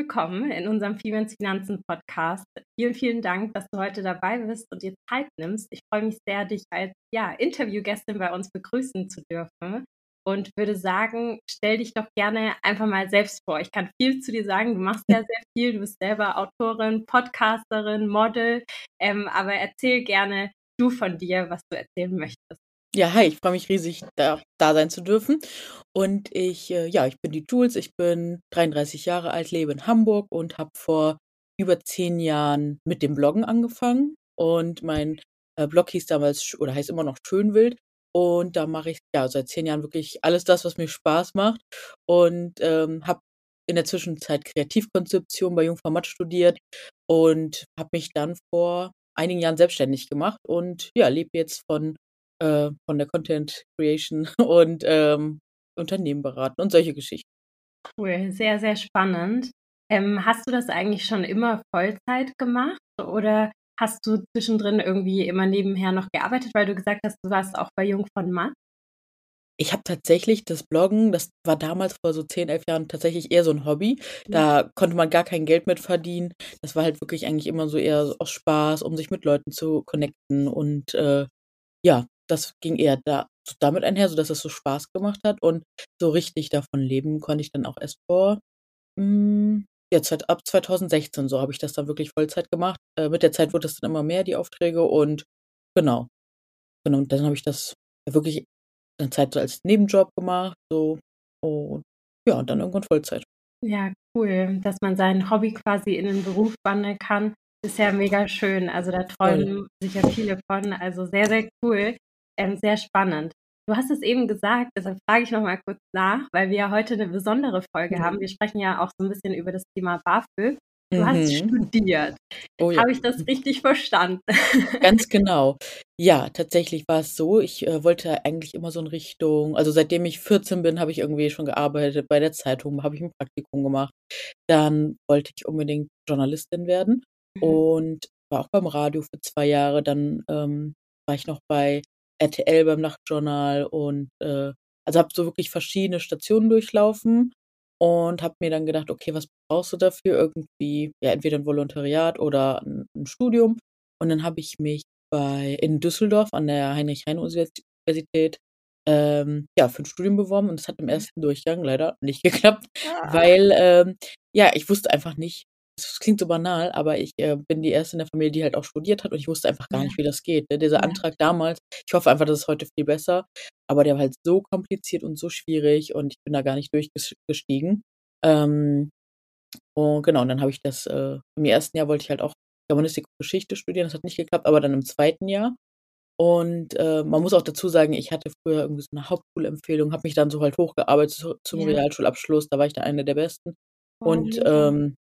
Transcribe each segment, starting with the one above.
Willkommen in unserem Femens Finanzen Podcast. Vielen, vielen Dank, dass du heute dabei bist und dir Zeit nimmst. Ich freue mich sehr, dich als ja, Interviewgästin bei uns begrüßen zu dürfen und würde sagen, stell dich doch gerne einfach mal selbst vor. Ich kann viel zu dir sagen. Du machst ja sehr viel. Du bist selber Autorin, Podcasterin, Model. Ähm, aber erzähl gerne du von dir, was du erzählen möchtest. Ja, hi, ich freue mich riesig, da, da sein zu dürfen. Und ich, äh, ja, ich bin die Jules, ich bin 33 Jahre alt, lebe in Hamburg und habe vor über zehn Jahren mit dem Bloggen angefangen. Und mein äh, Blog hieß damals oder heißt immer noch Schönwild. Und da mache ich ja seit zehn Jahren wirklich alles das, was mir Spaß macht. Und ähm, habe in der Zwischenzeit Kreativkonzeption bei Jungfrau Matt studiert und habe mich dann vor einigen Jahren selbstständig gemacht und ja, lebe jetzt von äh, von der Content Creation und ähm, Unternehmen beraten und solche Geschichten. Cool, sehr, sehr spannend. Ähm, hast du das eigentlich schon immer Vollzeit gemacht oder hast du zwischendrin irgendwie immer nebenher noch gearbeitet, weil du gesagt hast, du warst auch bei Jung von Matt? Ich habe tatsächlich das Bloggen, das war damals vor so 10, 11 Jahren tatsächlich eher so ein Hobby. Da ja. konnte man gar kein Geld mit verdienen. Das war halt wirklich eigentlich immer so eher so aus Spaß, um sich mit Leuten zu connecten. Und äh, ja, das ging eher da, damit einher, sodass es so Spaß gemacht hat. Und so richtig davon leben konnte ich dann auch erst vor, mh, hm, jetzt seit ab 2016 so habe ich das dann wirklich Vollzeit gemacht. Äh, mit der Zeit wurde es dann immer mehr, die Aufträge. Und genau. Genau, und dann habe ich das wirklich eine Zeit so als Nebenjob gemacht. So. Und ja, und dann irgendwann Vollzeit. Ja, cool, dass man sein Hobby quasi in den Beruf wandeln kann. Ist ja mega schön. Also da träumen sicher viele von. Also sehr, sehr cool ähm, sehr spannend. Du hast es eben gesagt, deshalb frage ich nochmal kurz nach, weil wir ja heute eine besondere Folge mhm. haben. Wir sprechen ja auch so ein bisschen über das Thema BAföG. Du mhm. hast studiert. Oh, ja. Habe ich das richtig verstanden? Ganz genau. Ja, tatsächlich war es so. Ich äh, wollte eigentlich immer so in Richtung, also seitdem ich 14 bin, habe ich irgendwie schon gearbeitet. Bei der Zeitung habe ich ein Praktikum gemacht. Dann wollte ich unbedingt Journalistin werden mhm. und war auch beim Radio für zwei Jahre. Dann ähm, war ich noch bei RTL beim Nachtjournal und äh, also habe so wirklich verschiedene Stationen durchlaufen und habe mir dann gedacht, okay, was brauchst du dafür? Irgendwie, ja, entweder ein Volontariat oder ein, ein Studium. Und dann habe ich mich bei in Düsseldorf an der Heinrich-Heine-Universität ähm, ja, für ein Studium beworben und es hat im mhm. ersten Durchgang leider nicht geklappt, ah. weil ähm, ja, ich wusste einfach nicht, das klingt so banal, aber ich äh, bin die erste in der Familie, die halt auch studiert hat und ich wusste einfach gar nicht, wie das geht. Ne? Dieser ja. Antrag damals, ich hoffe einfach, dass es heute viel besser, aber der war halt so kompliziert und so schwierig und ich bin da gar nicht durchgestiegen. Ähm, und genau, und dann habe ich das, äh, im ersten Jahr wollte ich halt auch Germanistik und Geschichte studieren, das hat nicht geklappt, aber dann im zweiten Jahr. Und äh, man muss auch dazu sagen, ich hatte früher irgendwie so eine Hauptschulempfehlung, habe mich dann so halt hochgearbeitet zu, zum ja. Realschulabschluss, da war ich dann eine der Besten. Oh, und ähm,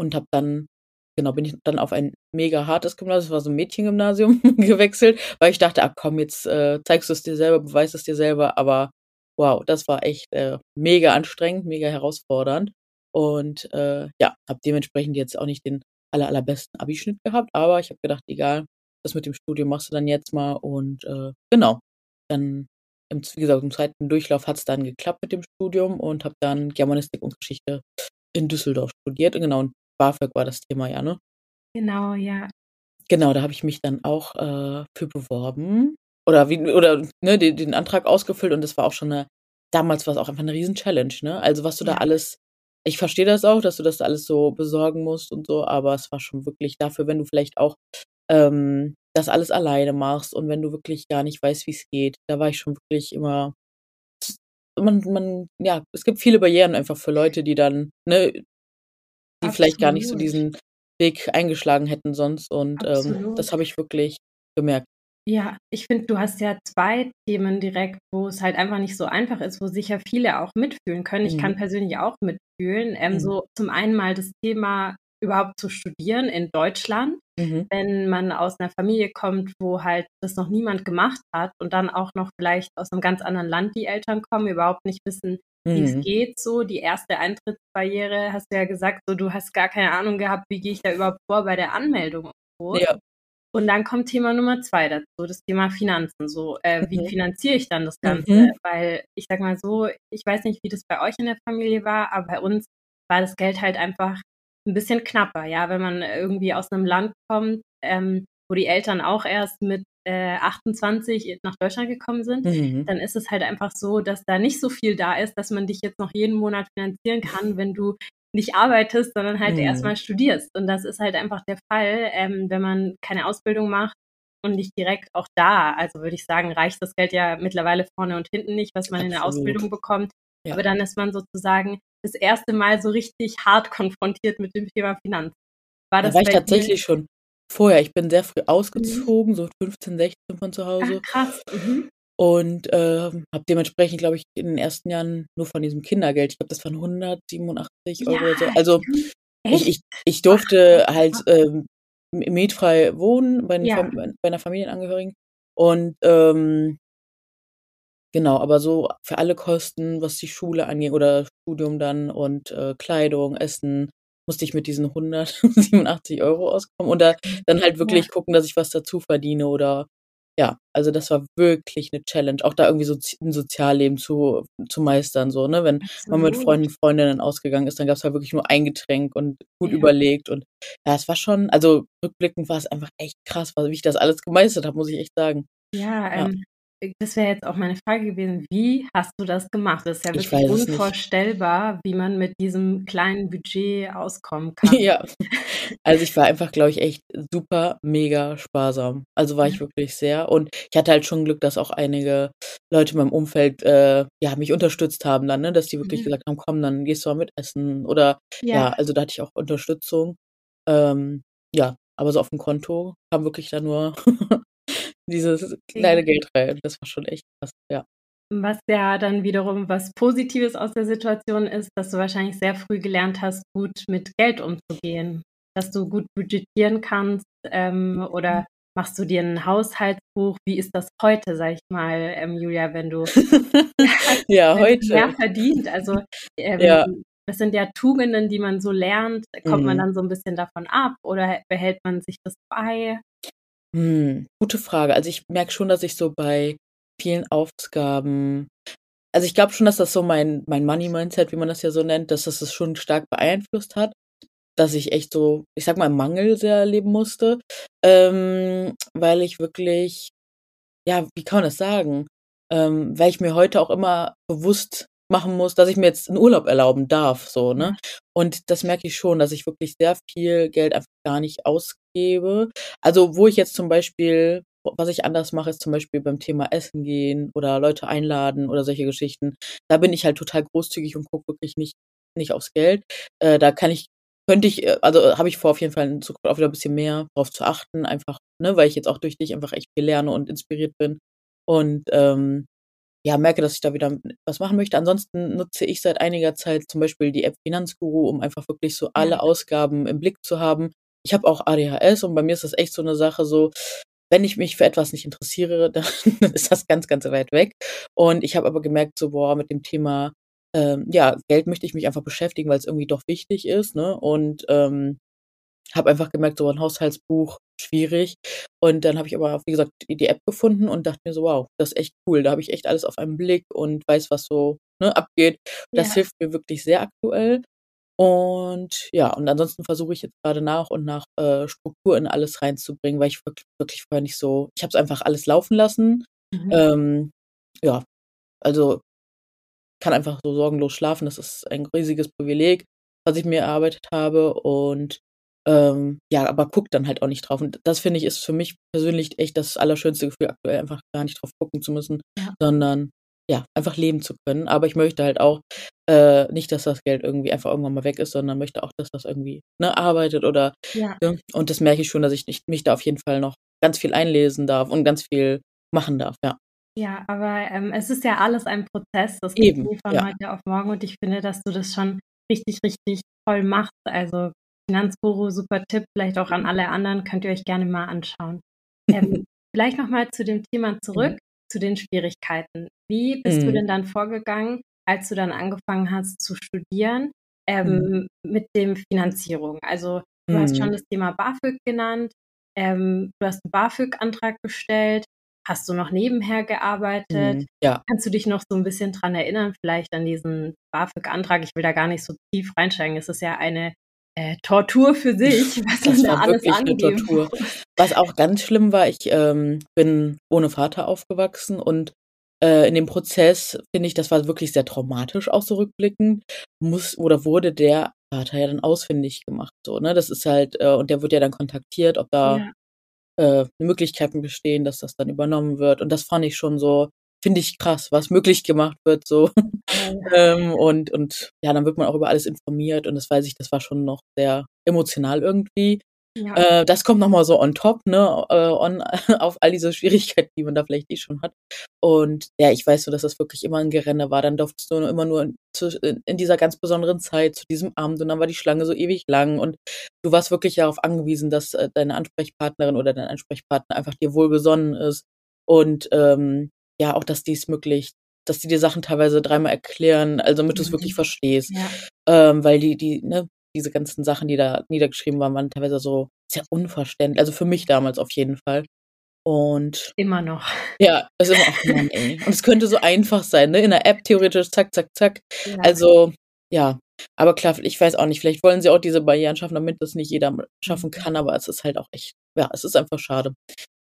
und habe dann, genau, bin ich dann auf ein mega hartes Gymnasium, das war so ein Mädchengymnasium, gewechselt, weil ich dachte, ah komm, jetzt äh, zeigst du es dir selber, beweist es dir selber, aber wow, das war echt äh, mega anstrengend, mega herausfordernd und äh, ja, habe dementsprechend jetzt auch nicht den aller, allerbesten Abischnitt gehabt, aber ich habe gedacht, egal, das mit dem Studium machst du dann jetzt mal und äh, genau, dann im, wie gesagt, im zweiten Durchlauf hat es dann geklappt mit dem Studium und habe dann Germanistik und Geschichte in Düsseldorf studiert. Und genau, und BAföG war das Thema ja, ne? Genau, ja. Genau, da habe ich mich dann auch äh, für beworben oder wie oder ne, den, den Antrag ausgefüllt und das war auch schon eine damals war es auch einfach eine riesen Challenge, ne? Also was du ja. da alles ich verstehe das auch, dass du das alles so besorgen musst und so, aber es war schon wirklich dafür, wenn du vielleicht auch ähm, das alles alleine machst und wenn du wirklich gar nicht weißt, wie es geht, da war ich schon wirklich immer man, man, ja, es gibt viele Barrieren einfach für Leute, die dann, ne, die Absolut. vielleicht gar nicht so diesen Weg eingeschlagen hätten sonst. Und ähm, das habe ich wirklich gemerkt. Ja, ich finde, du hast ja zwei Themen direkt, wo es halt einfach nicht so einfach ist, wo sicher viele auch mitfühlen können. Ich mhm. kann persönlich auch mitfühlen. Ähm, mhm. So zum einen mal das Thema überhaupt zu studieren in Deutschland. Mhm. wenn man aus einer Familie kommt, wo halt das noch niemand gemacht hat und dann auch noch vielleicht aus einem ganz anderen Land die Eltern kommen, überhaupt nicht wissen, wie es Mhm. geht so. Die erste Eintrittsbarriere, hast du ja gesagt, so du hast gar keine Ahnung gehabt, wie gehe ich da überhaupt vor bei der Anmeldung und so. Ja. Und dann kommt Thema Nummer zwei dazu, das Thema Finanzen. So, äh, wie Mhm. finanziere ich dann das Ganze? Mhm. Weil ich sag mal so, ich weiß nicht, wie das bei euch in der Familie war, aber bei uns war das Geld halt einfach ein bisschen knapper, ja, wenn man irgendwie aus einem Land kommt, ähm, wo die Eltern auch erst mit äh, 28 nach Deutschland gekommen sind, Mhm. dann ist es halt einfach so, dass da nicht so viel da ist, dass man dich jetzt noch jeden Monat finanzieren kann, wenn du nicht arbeitest, sondern halt Mhm. erstmal studierst. Und das ist halt einfach der Fall, ähm, wenn man keine Ausbildung macht und nicht direkt auch da. Also würde ich sagen, reicht das Geld ja mittlerweile vorne und hinten nicht, was man in der Absolut. Ausbildung bekommt. Ja. Aber dann ist man sozusagen das erste Mal so richtig hart konfrontiert mit dem Thema Finanzen. War Da das war ich dir? tatsächlich schon vorher. Ich bin sehr früh ausgezogen, so 15, 16 von zu Ach, Hause krass. Mhm. und, ähm, habe dementsprechend, glaube ich, in den ersten Jahren nur von diesem Kindergeld ich glaube, das waren 187 Euro oder so. Also, ich ich ich durfte halt, ähm, m mietfrei wohnen bei Ja. Bei einer Familienangehörigen und, ähm genau, aber so für alle Kosten, was die Schule angeht oder Studium dann und, äh, Kleidung, Essen, musste ich mit diesen 187 Euro auskommen und da dann halt Ja. wirklich gucken, dass ich was dazu verdiene oder ja, also das war wirklich 'ne Challenge, auch da irgendwie sozi 'n Sozialleben zu zu meistern so, ne? Wenn man mit Absolut. Freunden, Freundinnen ausgegangen ist, dann gab's halt wirklich nur ein Getränk und gut Ja. überlegt und ja, es war schon also rückblickend war es einfach echt krass, wie ich das alles gemeistert habe, muss ich echt sagen. Ja, Ja. ähm, äh, das wäre jetzt auch meine Frage gewesen. Wie hast du das gemacht? Das ist ja Ich wirklich es nicht. unvorstellbar, wie man mit diesem kleinen Budget auskommen kann. Ja. Also, ich war einfach, glaube ich, echt super mega sparsam. Also, war ich wirklich sehr und ich hatte halt schon Glück, dass auch einige Leute in meinem Umfeld, äh, ja, mich unterstützt haben dann, ne, dass die wirklich Mhm. gesagt haben: „Komm, dann gehst du mal mit essen“ oder ja, Ja. also da hatte ich auch Unterstützung. Ähm, ja, aber so aufm Konto kam wirklich dann nur dieses kleine. Geld rein. Das war schon echt krass, ja. Was ja dann wiederum was Positives aus der Situation ist, dass du wahrscheinlich sehr früh gelernt hast, gut mit Geld umzugehen, dass du gut budgetieren kannst, ähm, oder machst du dir 'n Haushaltsbuch? Wie ist das heute, sage ich mal, ähm, Julia, wenn du Ja, wenn du mehr heute. verdient? Also, ähm, Ja. das sind ja Tugenden, die man so lernt. Kommt man Mhm. dann so 'n bisschen davon ab oder behält man sich das bei? Hm, gute Frage. Also, ich merke schon, dass ich so bei vielen Ausgaben also, ich glaube schon, dass das so mein mein Money-Mindset, wie man das ja so nennt, dass das das schon stark beeinflusst hat, dass ich echt so, ich sage mal, Mangel sehr leben musste, ähm, weil ich wirklich ja, wie kann man das sagen? Ähm, weil ich mir heute auch immer bewusst machen muss, dass ich mir jetzt 'n Urlaub erlauben darf so, ne? Ja. Und das merke ich schon, dass ich wirklich sehr viel Geld einfach gar nicht ausgebe. Also, wo ich jetzt zum Beispiel was ich anders mache, ist zum Beispiel beim Thema Essen gehen oder Leute einladen oder solche Geschichten. Da bin ich halt total großzügig und gucke wirklich nicht nicht aufs Geld. Äh, da kann ich könnte ich äh, also, habe ich vor, auf jeden Fall in Zukunft auch wieder 'n bisschen mehr drauf zu achten, einfach, ne, weil ich jetzt auch durch dich einfach echt viel lerne und inspiriert bin und, ähm, ja, merke, dass ich da wieder was machen möchte. Ansonsten nutze ich seit einiger Zeit zum Beispiel die App Finanzguru, um einfach wirklich so alle. Ausgaben im Blick zu haben. Ich habe auch ADHS und bei mir ist das echt so 'ne Sache so, wenn ich mich für etwas nicht interessiere, dann ist das ganz, ganz weit weg. Und ich habe aber gemerkt so: „Boah, mit dem Thema, ähm, ja, Geld möchte ich mich einfach beschäftigen, weil's irgendwie doch wichtig ist“, ne? Und, ähm, habe einfach gemerkt, so 'n Haushaltsbuch schwierig. Und dann habe ich aber, wie gesagt, die die App gefunden und dachte mir so: „Wow, das ist echt cool.“ Da habe ich echt alles auf einen Blick und weiß, was so, ne, abgeht. Das Ja. hilft mir wirklich sehr aktuell. Und ja, und ansonsten versuche ich jetzt grade nach und nach, äh, Struktur in alles reinzubringen, weil ich wirk wirklich vorher nicht so ich habe es einfach alles laufen lassen. Mhm. Ähm, ja, also kann einfach so sorgenlos schlafen. Das ist ein riesiges Privileg, was ich mir erarbeitet habe und, ähm, ja, aber gucke dann halt auch nicht drauf. Und das finde ich, ist für mich persönlich echt das allerschönste Gefühl aktuell, einfach gar nicht drauf gucken zu müssen, Ja. sondern ja, einfach leben zu können. Aber ich möchte halt auch, äh, nicht, dass das Geld irgendwie einfach irgendwann mal weg ist, sondern möchte auch, dass das irgendwie, ne, arbeitet oder Ja. ne? Und das merke ich schon, dass ich nicht mich da auf jeden Fall noch ganz viel einlesen darf und ganz viel machen darf, ja. Ja, aber, ähm, es ist ja alles ein Prozess. Das geht Eben, nie von ja. heute auf morgen und ich finde, dass du das schon richtig, richtig toll machst. Also, Finanzguru, super Tipp, vielleicht auch an alle anderen, könnt ihr euch gerne mal anschauen. Ähm, vielleicht nochmal zu dem Thema zurück, mhm. Zu den Schwierigkeiten. Wie bist mhm. du denn dann vorgegangen, als du dann angefangen hast zu studieren ähm, mhm. mit dem Finanzierung? Also du hast schon mhm. das Thema BAföG genannt, ähm, du hast einen BAföG-Antrag gestellt, hast du noch nebenher gearbeitet? Mhm, ja. Kannst du dich noch so ein bisschen dran erinnern, vielleicht an diesen BAföG-Antrag? Ich will da gar nicht so tief reinsteigen. Es ist ja eine äh, Tortur für sich, was das man da alles angeben Was auch ganz schlimm war, ich ähm, bin ohne Vater aufgewachsen und äh, in dem Prozess finde ich, das war wirklich sehr traumatisch, auch so rückblickend, muss oder wurde der Vater ja dann ausfindig gemacht, so, ne? Das ist halt, äh, und der wird ja dann kontaktiert, ob da ja äh, Möglichkeiten bestehen, dass das dann übernommen wird. Und das fand ich schon so, finde ich krass, was möglich gemacht wird, so. ähm, und, und ja, dann wird man auch über alles informiert und das weiß ich, das war schon noch sehr emotional irgendwie. Ja. Äh, das kommt nochmal so on top, ne, äh, on, auf all diese Schwierigkeiten, die man da vielleicht eh schon hat. Und ja, ich weiß so, dass das wirklich immer ein Gerenne war. Dann durftest du immer nur in, in, dieser ganz besonderen Zeit zu diesem Abend und dann war die Schlange so ewig lang und du warst wirklich darauf angewiesen, dass äh, deine Ansprechpartnerin oder dein Ansprechpartner einfach dir wohlgesonnen ist und ähm, ja, auch, dass dies möglich dass die dir Sachen teilweise dreimal erklären, also damit du es mhm. wirklich verstehst. Ja. Ähm, weil die, die, ne, diese ganzen Sachen, die da niedergeschrieben waren, waren teilweise so sehr unverständlich. Also für mich damals auf jeden Fall. Und immer noch. Ja, das ist immer auch Mann, ey. Und es könnte so einfach sein, ne? In der App theoretisch, zack, zack, zack. Ja. Also, ja. Aber klar, ich weiß auch nicht, vielleicht wollen sie auch diese Barrieren schaffen, damit das nicht jeder schaffen mhm. kann, aber es ist halt auch echt, ja, es ist einfach schade.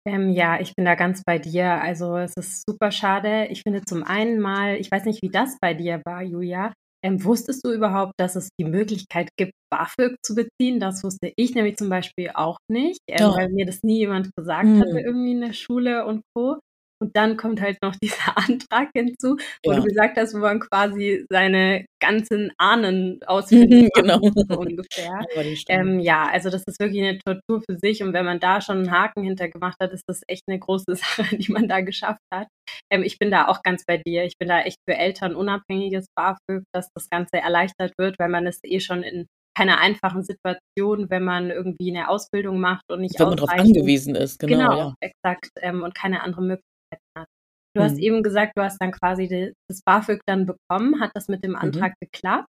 Ähm, ja, ich bin da ganz bei dir. Also es ist super schade. Ich finde zum einen mal, ich weiß nicht, wie das bei dir war, Julia, ähm, wusstest du überhaupt, dass es die Möglichkeit gibt, BAföG zu beziehen? Das wusste ich nämlich zum Beispiel auch nicht, ähm, weil mir das nie jemand gesagt mhm. hatte, irgendwie in der Schule und Co. Und dann kommt halt noch dieser Antrag hinzu, wo ja. du gesagt hast, wo man quasi seine ganzen Ahnen ausfindet, genau. so ungefähr. Ähm, ja, also das ist wirklich eine Tortur für sich. Und wenn man da schon einen Haken hinter gemacht hat, ist das echt eine große Sache, die man da geschafft hat. Ähm, ich bin da auch ganz bei dir. Ich bin da echt für Eltern unabhängiges BAföG, dass das Ganze erleichtert wird, weil man ist eh schon in keiner einfachen Situation, wenn man irgendwie eine Ausbildung macht und nicht Wenn man darauf angewiesen ist, genau. Genau, ja. exakt. Ähm, und keine andere Möglichkeit hat. Du mhm. hast eben gesagt, du hast dann quasi das BAföG dann bekommen. Hat das mit dem mhm. Antrag mhm. geklappt?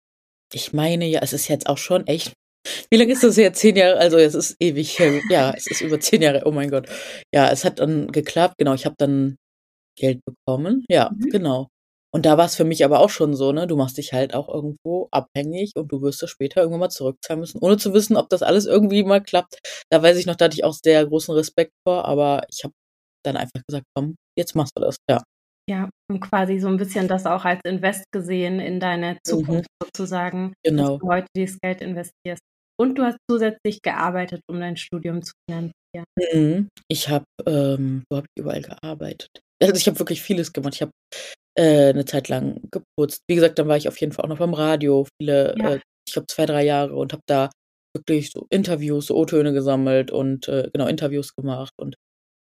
Ich meine ja, es ist jetzt auch schon echt. Wie lange ist das jetzt? Zehn Jahre? Also es ist ewig. Ja, es ist über zehn Jahre. Oh mein Gott. Ja, es hat dann geklappt. Genau, ich habe dann Geld bekommen. Ja, mhm. genau. Und da war es für mich aber auch schon so, ne? Du machst dich halt auch irgendwo abhängig und du wirst es später irgendwann mal zurückzahlen müssen, ohne zu wissen, ob das alles irgendwie mal klappt. Da weiß ich noch, da hatte ich auch sehr großen Respekt vor, aber ich habe dann einfach gesagt, komm, jetzt machst du das, ja. Ja, und quasi so ein bisschen das auch als Invest gesehen in deine Zukunft mhm. sozusagen, genau. dass du heute dieses Geld investierst. Und du hast zusätzlich gearbeitet, um dein Studium zu finanzieren. Mhm. Ich habe, ähm, wo habe ich überall gearbeitet? Also ich habe wirklich vieles gemacht. Ich habe äh, eine Zeit lang geputzt. Wie gesagt, dann war ich auf jeden Fall auch noch beim Radio, viele, ja. äh, ich glaube zwei, drei Jahre und habe da wirklich so Interviews, so O-Töne gesammelt und äh, genau Interviews gemacht und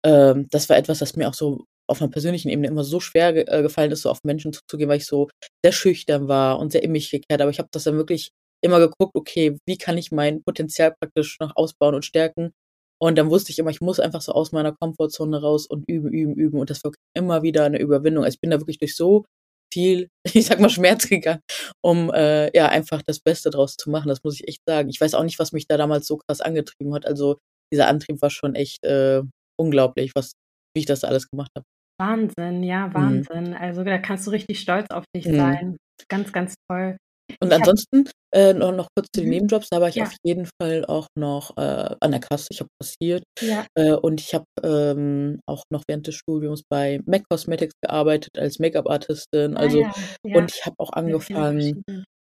ähm, das war etwas, das mir auch so auf einer persönlichen Ebene immer so schwer ge äh, gefallen ist, so auf Menschen zuzugehen, weil ich so sehr schüchtern war und sehr in mich gekehrt. Aber ich habe das dann wirklich immer geguckt, okay, wie kann ich mein Potenzial praktisch noch ausbauen und stärken? Und dann wusste ich immer, ich muss einfach so aus meiner Komfortzone raus und üben, üben, üben. Und das war immer wieder eine Überwindung. Also ich bin da wirklich durch so viel, ich sag mal, Schmerz gegangen, um äh, ja einfach das Beste draus zu machen. Das muss ich echt sagen. Ich weiß auch nicht, was mich da damals so krass angetrieben hat. Also dieser Antrieb war schon echt äh, unglaublich, was, wie ich das alles gemacht habe. Wahnsinn, ja, mhm. Wahnsinn. Mhm. Also da kannst du richtig stolz auf dich mhm. sein. Ganz, ganz toll. Und ich ansonsten äh, noch, noch kurz zu den mhm. Nebenjobs, da war ich ja. auf jeden Fall auch noch äh, an der Kasse, ich habe passiert ja. äh, und ich habe ähm, auch noch während des Studiums bei MAC Cosmetics gearbeitet als Make-up-Artistin. Ah also ah, ja. und ich habe auch angefangen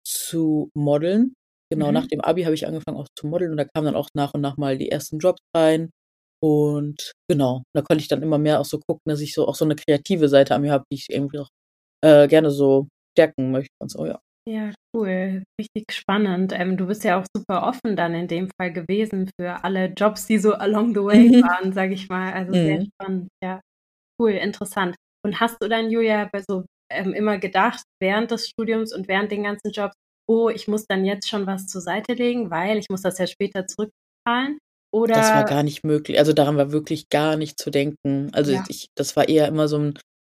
zu modeln. Genau, mhm. nach dem Abi habe ich angefangen auch zu modeln und da kamen dann auch nach und nach mal die ersten Jobs rein. Und genau, da konnte ich dann immer mehr auch so gucken, dass ich so auch so eine kreative Seite an mir habe, die ich irgendwie auch äh, gerne so stärken möchte und so, ja. Ja, cool. Richtig spannend. Ähm, du bist ja auch super offen dann in dem Fall gewesen für alle Jobs, die so along the way mhm. waren, sage ich mal. Also sehr mhm. spannend. Ja, cool, interessant. Und hast du dann, Julia, so ähm, immer gedacht, während des Studiums und während den ganzen Jobs, oh, ich muss dann jetzt schon was zur Seite legen, weil ich muss das ja später zurückzahlen? Oder Das war gar nicht möglich. Also, daran war wirklich gar nicht zu denken. Also, Ja. ich das war eher immer so 'n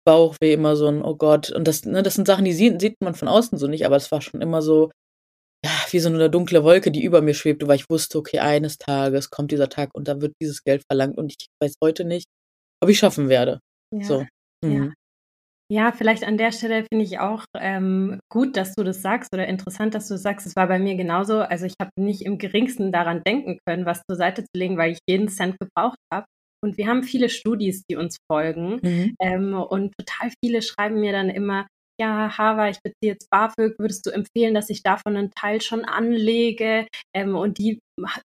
Bauchweh, immer so 'n: „Oh Gott.“ Und das ne, das sind Sachen, die sieht sieht man von außen so nicht, aber es war schon immer so, ja, wie so 'ne dunkle Wolke, die über mir schwebte, weil ich wusste: „Okay, eines Tages kommt dieser Tag und da wird dieses Geld verlangt und ich weiß heute nicht, ob ich's schaffen werde.“ Ja, So. Mhm. Ja, vielleicht an der Stelle finde ich auch, ähm, gut, dass du das sagst oder interessant, dass du sagst. Es war bei mir genauso. Also, ich habe nicht im Geringsten daran denken können, was zur Seite zu legen, weil ich jeden Cent gebraucht habe. Und wir haben viele Studis, die uns folgen. Mhm. Ähm, und total viele schreiben mir dann immer: „Ja, Hava, ich beziehe jetzt BAföG. Würdest du empfehlen, dass ich davon 'nen Teil schon anlege?“ Ähm, und die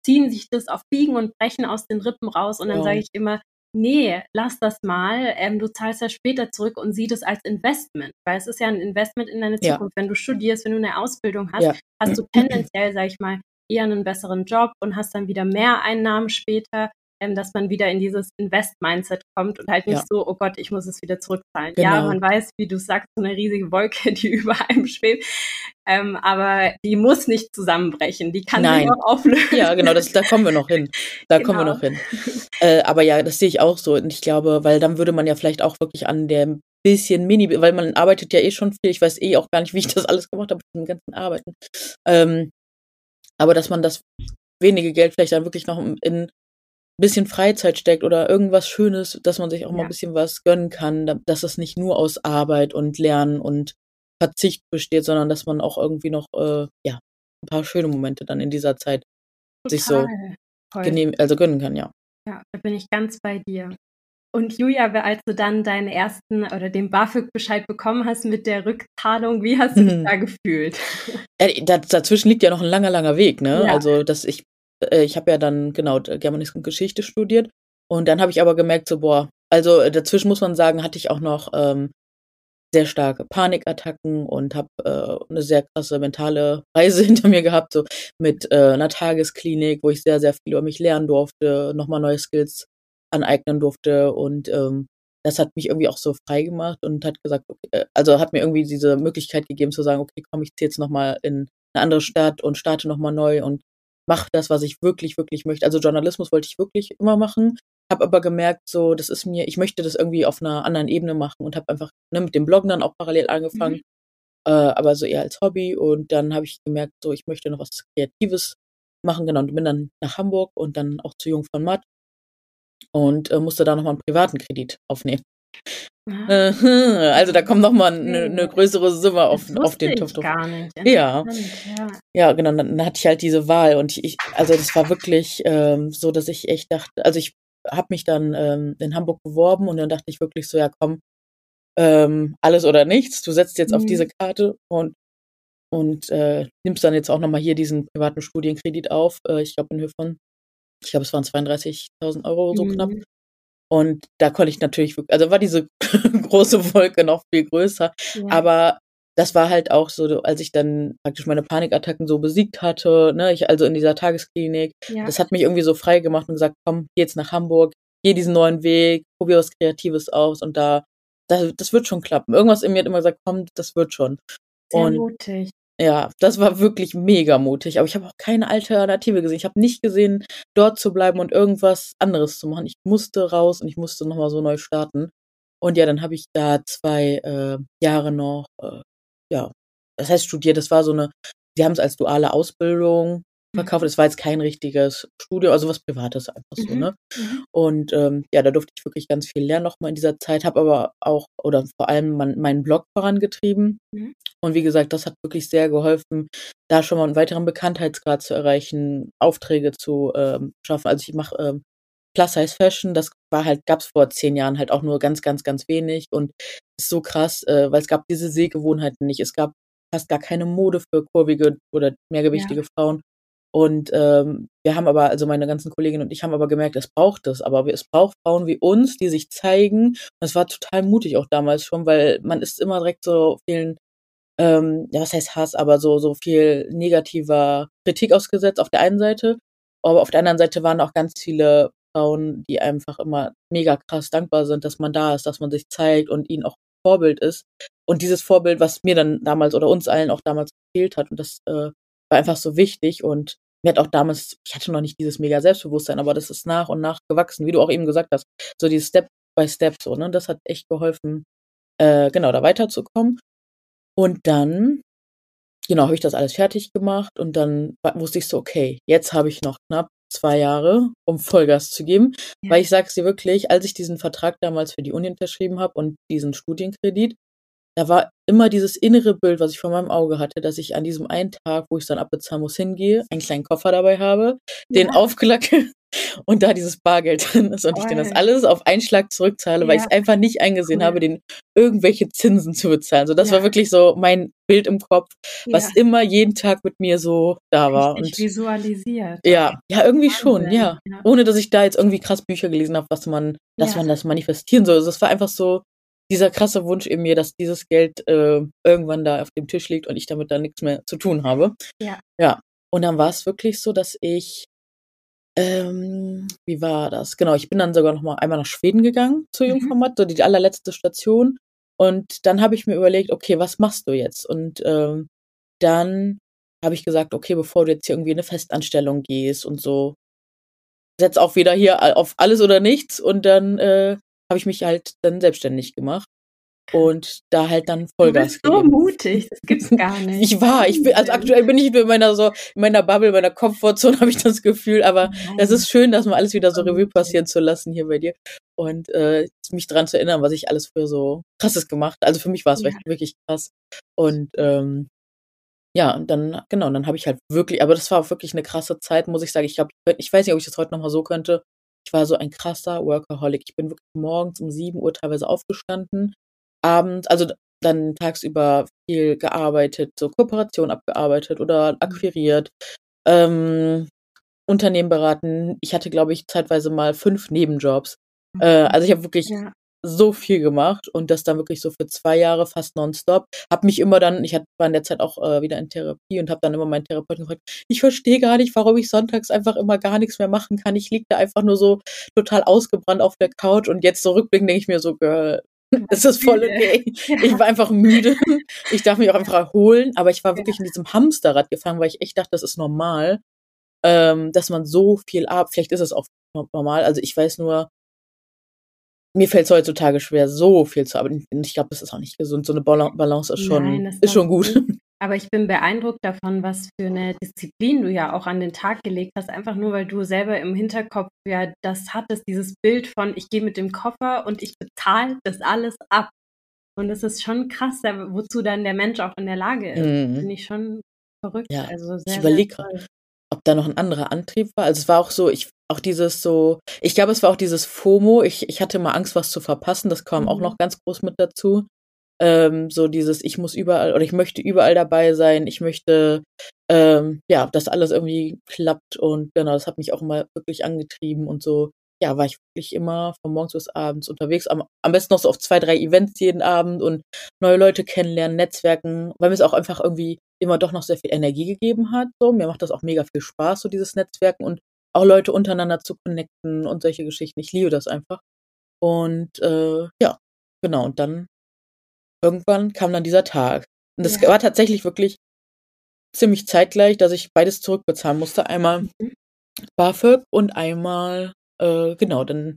ziehen sich das auf Biegen und Brechen aus den Rippen raus. Und dann sage Wow. ich immer: „Ne, lass das mal. Ähm, du zahlst das später zurück und sieh das als Investment.“ Weil es ist ja 'n Investment in deine Ja. Zukunft. Wenn du studierst, wenn du 'ne Ausbildung hast, Ja. hast du tendenziell, sage ich mal, eher 'nen besseren Job und hast dann wieder mehr Einnahmen später, ähm, dass man wieder in dieses Invest-Mindset kommt und halt nicht Ja. so: „Oh Gott, ich muss es wieder zurückzahlen.“ Ja, Genau. man weiß, wie du sagst, so 'ne riesige Wolke, die über einem schwebt. Ähm, aber die muss nicht zusammenbrechen. Die kann sich auch auflösen. Ja, genau, das da kommen wir noch hin. Da kommen wir Genau. noch hin. Äh, aber ja, das sehe ich auch so. Und ich glaube weil dann würde man ja vielleicht auch wirklich an dem bisschen Mini weil man arbeitet ja eh schon viel. Ich weiß eh auch gar nicht, wie ich das alles gemacht habe mit dem ganzen Arbeiten. Ähm, aber dass man das wenige Geld vielleicht dann wirklich noch in bisschen Freizeit steckt oder irgendwas Schönes, dass man sich auch mal 'n Ja. bisschen was gönnen kann, da dass es nicht nur aus Arbeit und Lernen und Verzicht besteht, sondern dass man auch irgendwie noch, äh, ja, 'n paar schöne Momente dann in dieser Zeit sich so Total. Genehm also, gönnen kann, ja. Ja, da bin ich ganz bei dir. Und Julia, als du dann deinen ersten oder den BAföG-Bescheid bekommen hast mit der Rückzahlung, wie hast du dich Mhm. da gefühlt? Äh, da dazwischen liegt ja noch 'n langer, langer Weg, ne? Ja. Also, dass ich ich habe ja dann, genau, Germanistik und Geschichte studiert. Und dann habe ich aber gemerkt so, boah also, dazwischen muss man sagen, hatte ich auch noch, ähm, sehr starke Panikattacken und habe, äh, 'ne sehr krasse mentale Reise hinter mir gehabt, so mit, äh, 'ner Tagesklinik, wo ich sehr, sehr viel über mich lernen durfte, noch mal neue Skills aneignen durfte. Und, ähm, das hat mich irgendwie auch so frei gemacht und hat gesagt okay äh, also, hat mir irgendwie diese Möglichkeit gegeben zu sagen: „Okay, komm, ich ziehe jetzt noch mal in 'ne andere Stadt und starte noch mal neu und mache das, was ich wirklich, wirklich möchte.“ Also, Journalismus wollte ich wirklich immer machen, habe aber gemerkt, so, das ist mir ich möchte das irgendwie auf 'ner anderen Ebene machen und habe einfach, ne, mit dem Bloggen dann auch parallel angefangen, Mhm. äh, aber so eher als Hobby. Und dann habe ich gemerkt, so, ich möchte noch was Kreatives machen, genau, und bin dann nach Hamburg und dann auch zu Jung von Matt und, äh, musste da noch mal 'n privaten Kredit aufnehmen. Mhm. Also, da kommt noch mal 'ne größere Summe auf auf den Topf drauf. gar nicht. Ja. Ja. Ja, genau, dann hatte ich halt diese Wahl und ich also, das war wirklich, ähm, so, dass ich echt dachte also, ich habe mich dann, ähm, in Hamburg beworben und dann dachte ich wirklich so: „Ja, komm, ähm, alles oder nichts. Du setzt jetzt auf diese Mhm. Karte und und, äh, nimmst dann jetzt auch noch mal hier diesen privaten Studienkredit auf.“ Äh, ich glaube in Höhe von ich glaube, es waren 32.000 € so knapp. Und da konnte ich natürlich also, war diese große Wolke noch viel größer. Ja. Aber das war halt auch so, als ich dann praktisch meine Panikattacken so besiegt hatte, ne, ich also, in dieser Tagesklinik. Ja. Das hat mich irgendwie so frei gemacht und gesagt: „Komm, geh jetzt nach Hamburg, geh diesen neuen Weg, probier was Kreatives aus und da da das wird schon klappen.“ Irgendwas in mir hat immer gesagt: „Komm, das wird schon.“ Sehr Und mutig. Ja, das war wirklich mega mutig, aber ich habe auch keine Alternative gesehen. Ich habe nicht gesehen, dort zu bleiben und irgendwas anderes zu machen. Ich musste raus und ich musste noch mal so neu starten. Und ja, dann habe ich da 2, äh, Jahre noch, äh, ja was heißt studiert? Das war so 'ne die haben's als duale Ausbildung verkauft. Mhm. Es war jetzt kein richtiges Studium, also, was Privates einfach so, Mhm. ne? Mhm. Und, ähm, ja, da durfte ich wirklich ganz viel lernen noch mal in dieser Zeit, habe aber auch oder vor allem mein meinen Blog vorangetrieben. Mhm. Und wie gesagt, das hat wirklich sehr geholfen, da schon mal 'n weiteren Bekanntheitsgrad zu erreichen, Aufträge zu, ähm, schaffen. Also, ich mache, ähm, Plus-Size Fashion. Das war halt gab's vor 10 Jahren halt auch nur ganz, ganz, ganz wenig und ist so krass, äh, weil es gab diese Sehgewohnheiten nicht. Es gab fast gar keine Mode für kurvige oder mehrgewichtige Ja. Frauen. Und, ähm, wir haben aber also, meine ganzen Kolleginnen und ich haben aber gemerkt, es braucht das, aber es braucht Frauen wie uns, die sich zeigen. Und es war total mutig auch damals schon, weil man ist immer direkt so vielen, ähm, ja, was heißt Hass, aber so so viel negativer Kritik ausgesetzt auf der einen Seite. Aber auf der anderen Seite waren auch ganz viele Frauen, die einfach immer mega krass dankbar sind, dass man da ist, dass man sich zeigt und ihnen auch Vorbild ist. Und dieses Vorbild, was mir dann damals oder uns allen auch damals gefehlt hat. Und das äh, war einfach so wichtig. Und mir hat auch damals, ich hatte noch nicht dieses mega Selbstbewusstsein, aber das ist nach und nach gewachsen, wie du auch eben gesagt hast. So dieses Step by Step so, ne? Das hat echt geholfen, äh, genau, da weiterzukommen. Und dann, genau, habe ich das alles fertig gemacht und dann wusste ich so, okay, jetzt habe ich noch knapp zwei Jahre, um Vollgas zu geben. Ja. Weil ich sage es dir wirklich, als ich diesen Vertrag damals für die Uni unterschrieben habe und diesen Studienkredit, da war immer dieses innere Bild, was ich vor meinem Auge hatte, dass ich an diesem einen Tag, wo ich dann abbezahlen muss, hingehe, einen kleinen Koffer dabei habe, ja. den aufklacke und da dieses Bargeld drin ist und oh. ich den das alles auf einen Schlag zurückzahle, ja. weil ich es einfach nicht eingesehen cool. habe, den irgendwelche Zinsen zu bezahlen. So, das ja. war wirklich so mein Bild im Kopf, was immer jeden Tag mit mir so da war. Richtig und visualisiert. Ja, ja, irgendwie Wahnsinn. schon, ja. Ohne dass ich da jetzt irgendwie krass Bücher gelesen habe, was man, dass man das manifestieren soll. Also, es war einfach so, dieser krasse Wunsch in mir, dass dieses Geld äh, irgendwann da auf dem Tisch liegt und ich damit dann nichts mehr zu tun habe. Ja. Ja. Und dann war es wirklich so, dass ich, ähm, wie war das? Genau, ich bin dann sogar noch mal einmal nach Schweden gegangen zur mhm. Jungformat, so die allerletzte Station. Und dann habe ich mir überlegt, okay, was machst du jetzt? Und ähm, dann habe ich gesagt, okay, bevor du jetzt hier irgendwie in eine Festanstellung gehst und so, setz auch wieder hier auf alles oder nichts und dann äh, habe ich mich halt dann selbstständig gemacht und da halt dann Vollgas du bist so mutig, das gibt's gar nicht. Ich war, ich bin, also aktuell bin ich in meiner so, in meiner Bubble, in meiner Komfortzone habe ich das Gefühl, aber es ist schön, dass mal alles wieder so Revue passieren zu lassen hier bei dir und äh, mich dran zu erinnern, was ich alles für so krasses gemacht. Also für mich war es ja. wirklich krass und ähm, ja, und dann, genau, dann habe ich halt wirklich, aber das war auch wirklich eine krasse Zeit, muss ich sagen. Ich glaube, ich weiß nicht, ob ich das heute nochmal so könnte, ich war so ein krasser Workaholic. Ich bin wirklich morgens um 7 Uhr teilweise aufgestanden, abends, also dann tagsüber viel gearbeitet, so Kooperation abgearbeitet oder mhm. akquiriert, ähm, Unternehmen beraten. Ich hatte, glaube ich, zeitweise mal fünf Nebenjobs. Äh, also ich habe wirklich ja so viel gemacht und das dann wirklich so für zwei Jahre fast nonstop. Hab mich immer dann, ich war in der Zeit auch äh, wieder in Therapie und habe dann immer meinen Therapeuten gefragt, ich verstehe gar nicht, warum ich sonntags einfach immer gar nichts mehr machen kann. Ich liege da einfach nur so total ausgebrannt auf der Couch und jetzt zurückblickend denke ich mir so, Girl, ist das voll okay. Ich war einfach müde. Ich darf mich auch einfach erholen, aber ich war wirklich in diesem Hamsterrad gefangen, weil ich echt dachte, das ist normal, ähm, dass man so viel ab. Vielleicht ist es auch normal. Also ich weiß nur, mir fällt es heutzutage schwer, so viel zu arbeiten. Ich glaube, das ist auch nicht gesund. So eine Balance ist schon, Nein, ist schon gut. Nicht. Aber ich bin beeindruckt davon, was für eine Disziplin du ja auch an den Tag gelegt hast, einfach nur, weil du selber im Hinterkopf ja das hattest, dieses Bild von, ich gehe mit dem Koffer und ich bezahle das alles ab. Und es ist schon krass, wozu dann der Mensch auch in der Lage ist. Mhm. Finde ich schon verrückt. Ja, also sehr, ich überlege ob da noch ein anderer Antrieb war. Also es war auch so, ich auch dieses so, ich glaube, es war auch dieses FOMO. Ich, ich hatte mal Angst, was zu verpassen. Das kam mhm. auch noch ganz groß mit dazu. Ähm, so dieses, ich muss überall oder ich möchte überall dabei sein. Ich möchte, ähm, ja, dass alles irgendwie klappt und genau, das hat mich auch immer wirklich angetrieben und so. Ja, war ich wirklich immer von morgens bis abends unterwegs. Am, am besten noch so auf zwei, drei Events jeden Abend und neue Leute kennenlernen, Netzwerken, weil mir es auch einfach irgendwie immer doch noch sehr viel Energie gegeben hat. So, mir macht das auch mega viel Spaß, so dieses Netzwerken und auch Leute untereinander zu connecten und solche Geschichten. Ich liebe das einfach. Und äh, ja, genau. Und dann irgendwann kam dann dieser Tag. Und das ja. war tatsächlich wirklich ziemlich zeitgleich, dass ich beides zurückbezahlen musste. Einmal mhm. BAföG und einmal, äh, genau, dann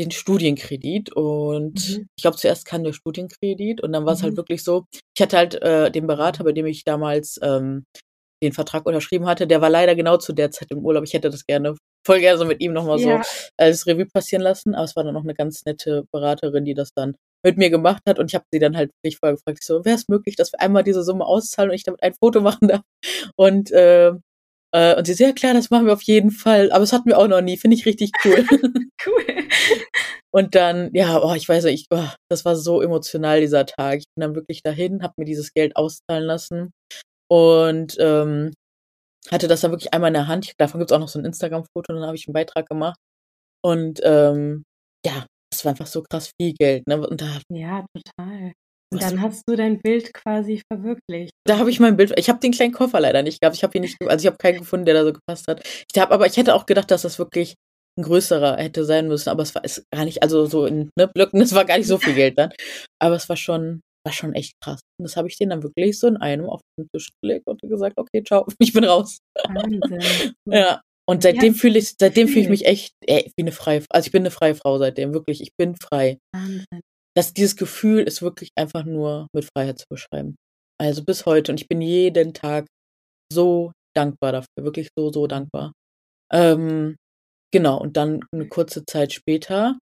den Studienkredit. Und mhm. ich glaube, zuerst kam der Studienkredit und dann war es halt mhm. halt wirklich so, ich hatte halt äh, den Berater, bei dem ich damals ähm, den Vertrag unterschrieben hatte, der war leider genau zu der Zeit im Urlaub. Ich hätte das gerne, voll gerne so mit ihm nochmal ja. so als Revue passieren lassen. Aber es war dann noch eine ganz nette Beraterin, die das dann mit mir gemacht hat. Und ich habe sie dann halt wirklich vorher gefragt, so, wäre es möglich, dass wir einmal diese Summe auszahlen und ich damit ein Foto machen darf? Und, äh, äh, und sie so, ja klar, das machen wir auf jeden Fall. Aber es hatten wir auch noch nie. Finde ich richtig cool. cool. Und dann, ja, oh, ich weiß nicht, oh, das war so emotional dieser Tag. Ich bin dann wirklich dahin, habe mir dieses Geld auszahlen lassen und ähm, hatte das dann wirklich einmal in der Hand. Davon gibt es auch noch so ein Instagram-Foto, dann habe ich einen Beitrag gemacht. Und ähm, ja, das war einfach so krass viel Geld. Ne? Und da, ja, total. Und dann hast du dein Bild quasi verwirklicht. Da habe ich mein Bild. Ich habe den kleinen Koffer leider nicht gehabt. Ich habe ihn nicht, also ich habe keinen gefunden, der da so gepasst hat. Ich habe, aber ich hätte auch gedacht, dass das wirklich 'n größerer hätte sein müssen, aber es war ist gar nicht also, so in, ne, Blöcken, es war gar nicht so viel Geld dann. Aber es war schon war schon echt krass. Und das habe ich denen dann wirklich so in einem auf den Tisch gelegt und gesagt: „Okay, tschau, ich bin raus.“ Wahnsinn. Ja. Und Ja, seitdem fühle ich seitdem fühle ich mich echt, ey, wie 'ne freie also, ich bin 'ne freie Frau seitdem, wirklich, ich bin frei. Wahnsinn. Das dieses Gefühl ist wirklich einfach nur mit Freiheit zu beschreiben. Also, bis heute und ich bin jeden Tag so dankbar dafür, wirklich so, so dankbar. Ähm, genau, und dann 'ne kurze Zeit später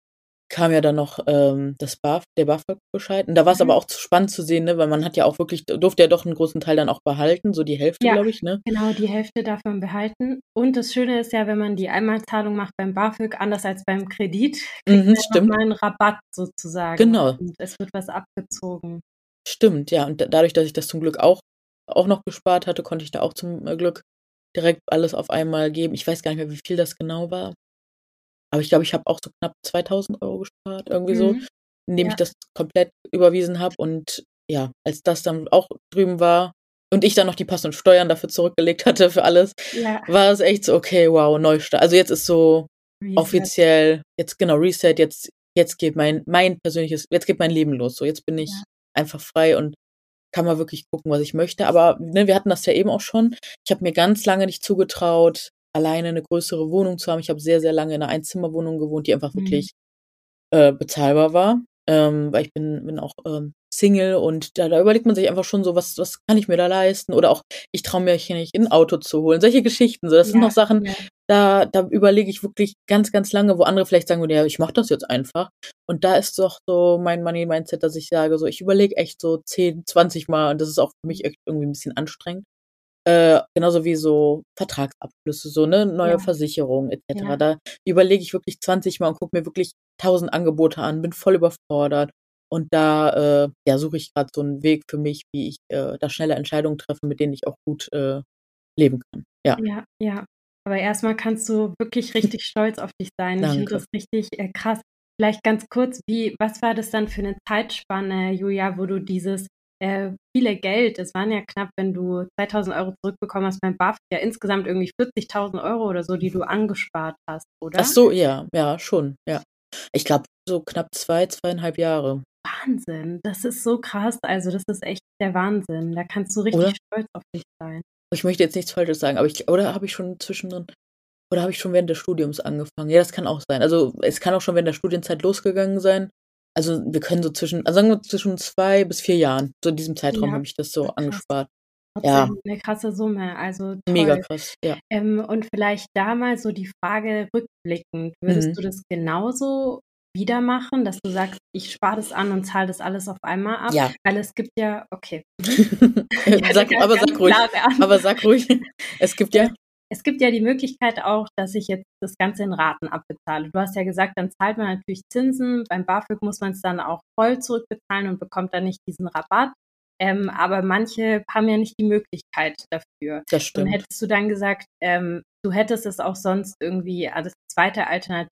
kam ja dann noch, ähm, das BAF der BAföG-Bescheid. Und da war's aber Mhm. auch zu spannend zu sehen, ne, weil man hat ja auch wirklich durfte ja doch 'n großen Teil dann auch behalten, so die Hälfte, Ja, glaube ich, ne? genau, die Hälfte darf man behalten. Und das Schöne ist ja, wenn man die Einmalzahlung macht beim BAföG, anders als beim Kredit, kriegt Mhm, man stimmt. mal 'n Rabatt sozusagen Genau. und es wird was abgezogen. Stimmt, ja. Und da dadurch, dass ich das zum Glück auch auch noch gespart hatte, konnte ich da auch zum, äh, Glück direkt alles auf einmal geben. Ich weiß gar nicht mehr, wie viel das genau war. Aber ich glaube, ich habe auch so knapp 2.000 € gespart, irgendwie so, Mhm. indem ich Ja. das komplett überwiesen habe. Und ja, als das dann auch drüben war und ich dann noch die passenden Steuern dafür zurückgelegt hatte für alles, Ja. war es echt so: „Okay, wow, Neustart.“ Also, jetzt ist so Reset. offiziell jetzt genau, Reset, jetzt jetzt geht mein mein persönliches jetzt geht mein Leben los. So, jetzt bin ich Ja. einfach frei und kann mal wirklich gucken, was ich möchte. Aber, ne, wir hatten das ja eben auch schon. Ich habe mir ganz lange nicht zugetraut, alleine 'ne größere Wohnung zu haben. Ich habe sehr, sehr lange in 'ner Einzimmerwohnung gewohnt, die einfach Mhm. wirklich, äh, bezahlbar war. Ähm, weil ich bin bin auch, ähm, Single und da da überlegt man sich einfach schon so: „Was was kann ich mir da leisten?“ Oder auch: „Ich traue mir hier nicht, 'n Auto zu holen.“ Solche Geschichten so. Das sind Ja, noch Sachen, ja. da da überlege ich wirklich ganz, ganz lange, wo andere vielleicht sagen würden: „Ja, ich mache das jetzt einfach.“ Und da ist doch so mein Money-Mindset, dass ich sage so: „Ich überlege echt so 10, 20 Mal“ und das ist auch für mich echt irgendwie 'n bisschen anstrengend. Äh, genauso wie so Vertragsabschlüsse, so, ne, neue Ja. Versicherungen et cetera. Ja. Da überlege ich wirklich 20 Mal und gucke mir wirklich 1.000 Angebote an, bin voll überfordert. Und da, äh, ja, suche ich grad so 'n Weg für mich, wie ich, äh, da schnelle Entscheidungen treffe, mit denen ich auch gut, äh, leben kann. Ja. Ja, ja. Aber erst mal kannst du wirklich richtig stolz auf dich sein. Ich finde Danke. das richtig, äh, krass. Vielleicht ganz kurz, wie was war das dann für 'ne Zeitspanne, Julia, wo du dieses, äh, viele Geld es waren ja knapp, wenn du 2.000 € zurückbekommen hast beim BAföG, ja insgesamt irgendwie 40.000 € oder so, die du angespart hast, Ach oder? so, ja, ja, schon, ja. Ich glaube, so knapp 2, 2,5 Jahre. Wahnsinn, das ist so krass. Also, das ist echt der Wahnsinn. Da kannst du richtig Oder? stolz auf dich sein. Ich möchte jetzt nichts Falsches sagen, aber ich oder habe ich schon zwischendrin oder habe ich schon während des Studiums angefangen? Ja, das kann auch sein. Also, es kann auch schon während der Studienzeit losgegangen sein. Also, wir können so zwischen also, sagen wir zwischen 2 bis 4 Jahren, so in diesem Zeitraum Ja, habe ich das so krass. angespart. Ja. Trotzdem 'ne krasse Summe, also Mega toll. krass, ja. Ähm, und vielleicht da mal so die Frage rückblickend, würdest Mhm. du das genauso wieder machen, dass du sagst: „Ich spare das an und zahle das alles auf einmal ab?“ Ja. Weil es gibt ja okay. Sag aber sag ruhig. Aber sag ruhig. Es gibt ja Es gibt ja die Möglichkeit auch, dass ich jetzt das Ganze in Raten abbezahle. Du hast ja gesagt, dann zahlt man natürlich Zinsen. Beim BAföG muss man's dann auch voll zurückbezahlen und bekommt dann nicht diesen Rabatt. Ähm, aber manche haben ja nicht die Möglichkeit dafür. Das Und stimmt. hättest du dann gesagt, ähm, du hättest es auch sonst irgendwie als zweite Alternative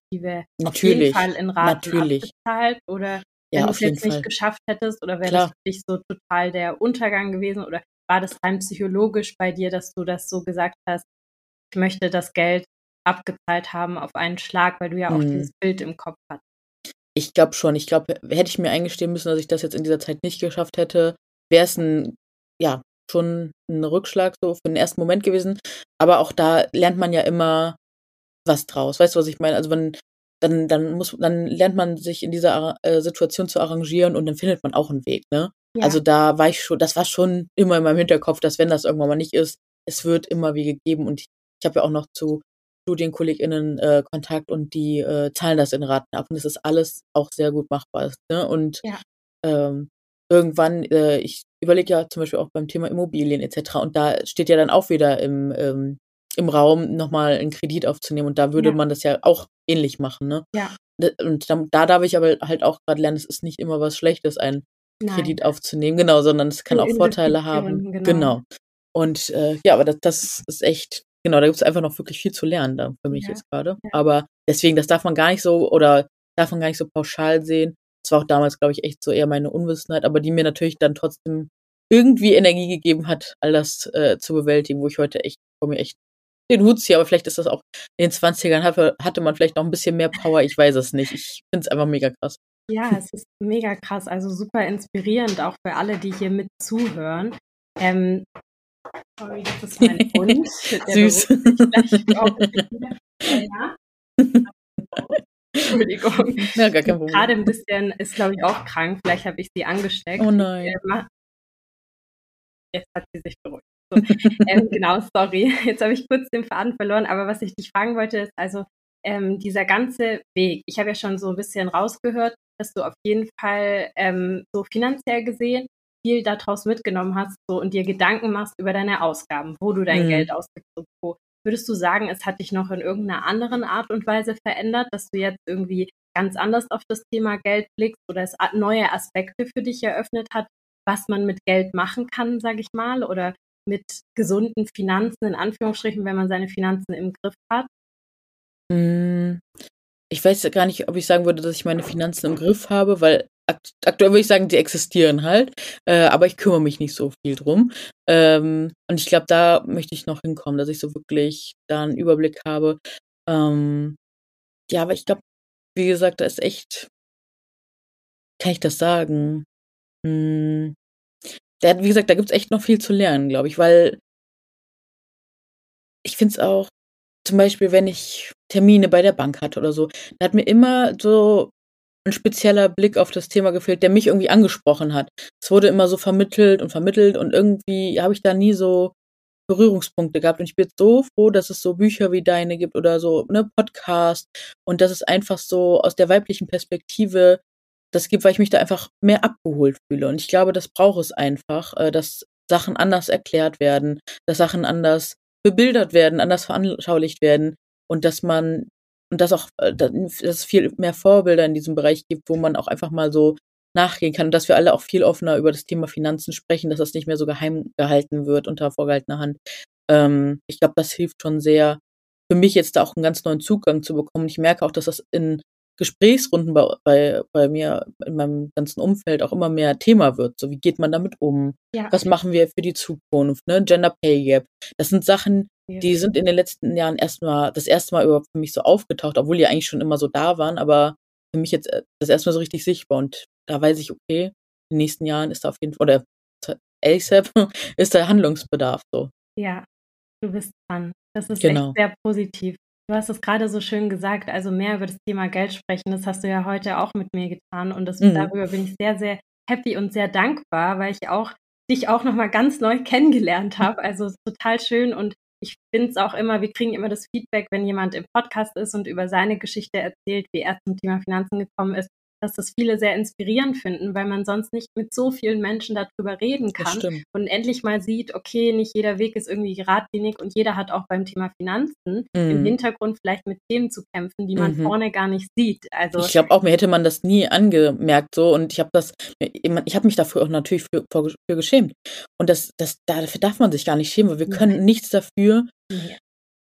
auf jeden Natürlich, Fall in Raten natürlich. abbezahlt? Oder wenn Ja, auf jeden jetzt nicht Fall. geschafft hättest oder wäre das für dich so total der Untergang gewesen? Oder war das rein psychologisch bei dir, dass du das so gesagt hast: „Ich möchte das Geld abgezahlt haben auf einen Schlag“, weil du ja auch Mhm. dieses Bild im Kopf hattest? Ich glaube schon. Ich glaube, hätte ich mir eingestehen müssen, dass ich das jetzt in dieser Zeit nicht geschafft hätte, wäre es 'n ja, schon 'n Rückschlag so für den ersten Moment gewesen. Aber auch da lernt man ja immer was draus. Weißt du, was ich meine? Also, wenn dann dann muss dann lernt man sich in dieser äh, Situation zu arrangieren und dann findet man auch 'n Weg, ne? Ja. Also, da war ich schon das war schon immer in meinem Hinterkopf, dass wenn das irgendwann mal nicht ist, es wird immer Wege geben. Und habe ja auch noch zu StudienkollegInnen, äh, Kontakt und die, äh, zahlen das in Raten ab. Und das ist alles auch sehr gut machbar ne? Und, Ja. ähm, irgendwann äh, ich überlege ja zum Beispiel auch beim Thema Immobilien et cetera. Und da steht ja dann auch wieder im ähm, im Raum, noch mal 'n Kredit aufzunehmen. Und da würde Ja. man das ja auch ähnlich machen, ne? Ja. Und da da darf ich aber halt auch grad lernen, es ist nicht immer was Schlechtes, einen Nein. Kredit aufzunehmen. Genau, sondern es kann auch Vorteile haben. Genau. Genau. Und, äh, ja, aber das das ist echt genau, da gibt's einfach noch wirklich viel zu lernen da für mich Ja, jetzt grade. ja. Aber deswegen, das darf man gar nicht so oder darf man gar nicht so pauschal sehen. Das war auch damals, glaube ich, echt so eher meine Unwissenheit, aber die mir natürlich dann trotzdem irgendwie Energie gegeben hat, all das, äh, zu bewältigen, wo ich heute echt vor mir echt den Hut ziehe, aber vielleicht ist das auch in den 20ern hatte, hatte man vielleicht noch ein bisschen mehr Power, ich weiß es nicht. Ich finde es einfach mega krass. Ja, es ist mega krass, also super inspirierend, auch für alle, die hier mit zuhören. Ähm, sorry, das ist mein Hund. Süß. ja. Entschuldigung. Ja, gar kein Problem. Gerade ein bisschen ist, glaube ich, auch krank. Vielleicht habe ich sie angesteckt. Oh nein. Jetzt hat sie sich beruhigt. So, ähm, genau, sorry. Jetzt habe ich kurz den Faden verloren. Aber was ich dich fragen wollte, ist also ähm, dieser ganze Weg. Ich habe ja schon so ein bisschen rausgehört, dass du auf jeden Fall ähm, so finanziell gesehen viel daraus mitgenommen hast so, und dir Gedanken machst über deine Ausgaben, wo du dein mhm. Geld ausgibst und wo. Würdest du sagen, es hat dich noch in irgendeiner anderen Art und Weise verändert, dass du jetzt irgendwie ganz anders auf das Thema Geld blickst oder es neue Aspekte für dich eröffnet hat, was man mit Geld machen kann, sage ich mal, oder mit gesunden Finanzen in Anführungsstrichen, wenn man seine Finanzen im Griff hat? Hm, ich weiß gar nicht, ob ich sagen würde, dass ich meine Finanzen im Griff habe, weil aktuell würde ich sagen, die existieren halt, äh, aber ich kümmere mich nicht so viel drum. Ähm, und ich glaube, da möchte ich noch hinkommen, dass ich so wirklich da einen Überblick habe. Ähm, ja, aber ich glaube, wie gesagt, da ist echt, kann ich das sagen? Hm, da, wie gesagt, da gibt es echt noch viel zu lernen, glaube ich, weil ich finde es auch, zum Beispiel, wenn ich Termine bei der Bank hatte oder so, da hat mir immer so ein spezieller Blick auf das Thema gefehlt, der mich irgendwie angesprochen hat. Es wurde immer so vermittelt und vermittelt und irgendwie habe ich da nie so Berührungspunkte gehabt. Und ich bin so froh, dass es so Bücher wie deine gibt oder so, ne, Podcast und dass es einfach so aus der weiblichen Perspektive das gibt, weil ich mich da einfach mehr abgeholt fühle. Und ich glaube, das braucht es einfach, äh, dass Sachen anders erklärt werden, dass Sachen anders bebildert werden, anders veranschaulicht werden und dass man und dass auch, äh, dass es viel mehr Vorbilder in diesem Bereich gibt, wo man auch einfach mal so nachgehen kann und dass wir alle auch viel offener über das Thema Finanzen sprechen, dass das nicht mehr so geheim gehalten wird unter vorgehaltener Hand. Ähm, ich glaube, das hilft schon sehr, für mich jetzt da auch einen ganz neuen Zugang zu bekommen. Ich merke auch, dass das in Gesprächsrunden bei, bei, bei mir in meinem ganzen Umfeld auch immer mehr Thema wird. So, wie geht man damit um? Ja. Was machen wir für die Zukunft? Ne? Gender Pay Gap. Das sind Sachen, die sind in den letzten Jahren erstmal, das erste Mal überhaupt für mich so aufgetaucht, obwohl die eigentlich schon immer so da waren, aber für mich jetzt äh, das erstmal so richtig sichtbar und da weiß ich, okay, in den nächsten Jahren ist da auf jeden Fall, oder ASAP ist da Handlungsbedarf so. Ja, du bist dran. Das ist genau. echt sehr positiv. Du hast es gerade so schön gesagt, also mehr über das Thema Geld sprechen, das hast du ja heute auch mit mir getan und das, mhm. darüber bin ich sehr, sehr happy und sehr dankbar, weil ich auch dich auch nochmal ganz neu kennengelernt habe. Also total schön und ich finde es auch immer, wir kriegen immer das Feedback, wenn jemand im Podcast ist und über seine Geschichte erzählt, wie er zum Thema Finanzen gekommen ist, dass das viele sehr inspirierend finden, weil man sonst nicht mit so vielen Menschen darüber reden kann und endlich mal sieht, okay, nicht jeder Weg ist irgendwie geradlinig und jeder hat auch beim Thema Finanzen mhm. im Hintergrund vielleicht mit Themen zu kämpfen, die man mhm. vorne gar nicht sieht. Also ich glaube auch, mir hätte man das nie angemerkt so und ich habe das, ich habe mich dafür auch natürlich für, für, für geschämt und das, das, dafür darf man sich gar nicht schämen, weil wir können nichts dafür.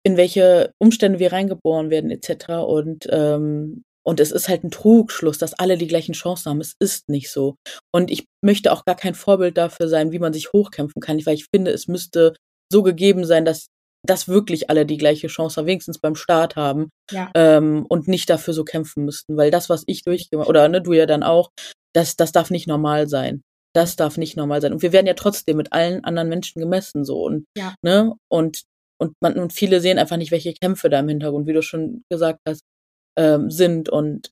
In welche Umstände wir reingeboren werden etc. Und ähm, und es ist halt ein Trugschluss, dass alle die gleichen Chancen haben. Es ist nicht so. Und ich möchte auch gar kein Vorbild dafür sein, wie man sich hochkämpfen kann, weil ich finde, es müsste so gegeben sein, dass dass wirklich alle die gleiche Chance wenigstens beim Start haben ja. ähm, und nicht dafür so kämpfen müssten, weil das, was ich durchgemacht oder ne, du ja dann auch, das, das darf nicht normal sein. Das darf nicht normal sein. Und wir werden ja trotzdem mit allen anderen Menschen gemessen so und ja. ne und und man und viele sehen einfach nicht, welche Kämpfe da im Hintergrund, wie du schon gesagt hast, ähm, sind und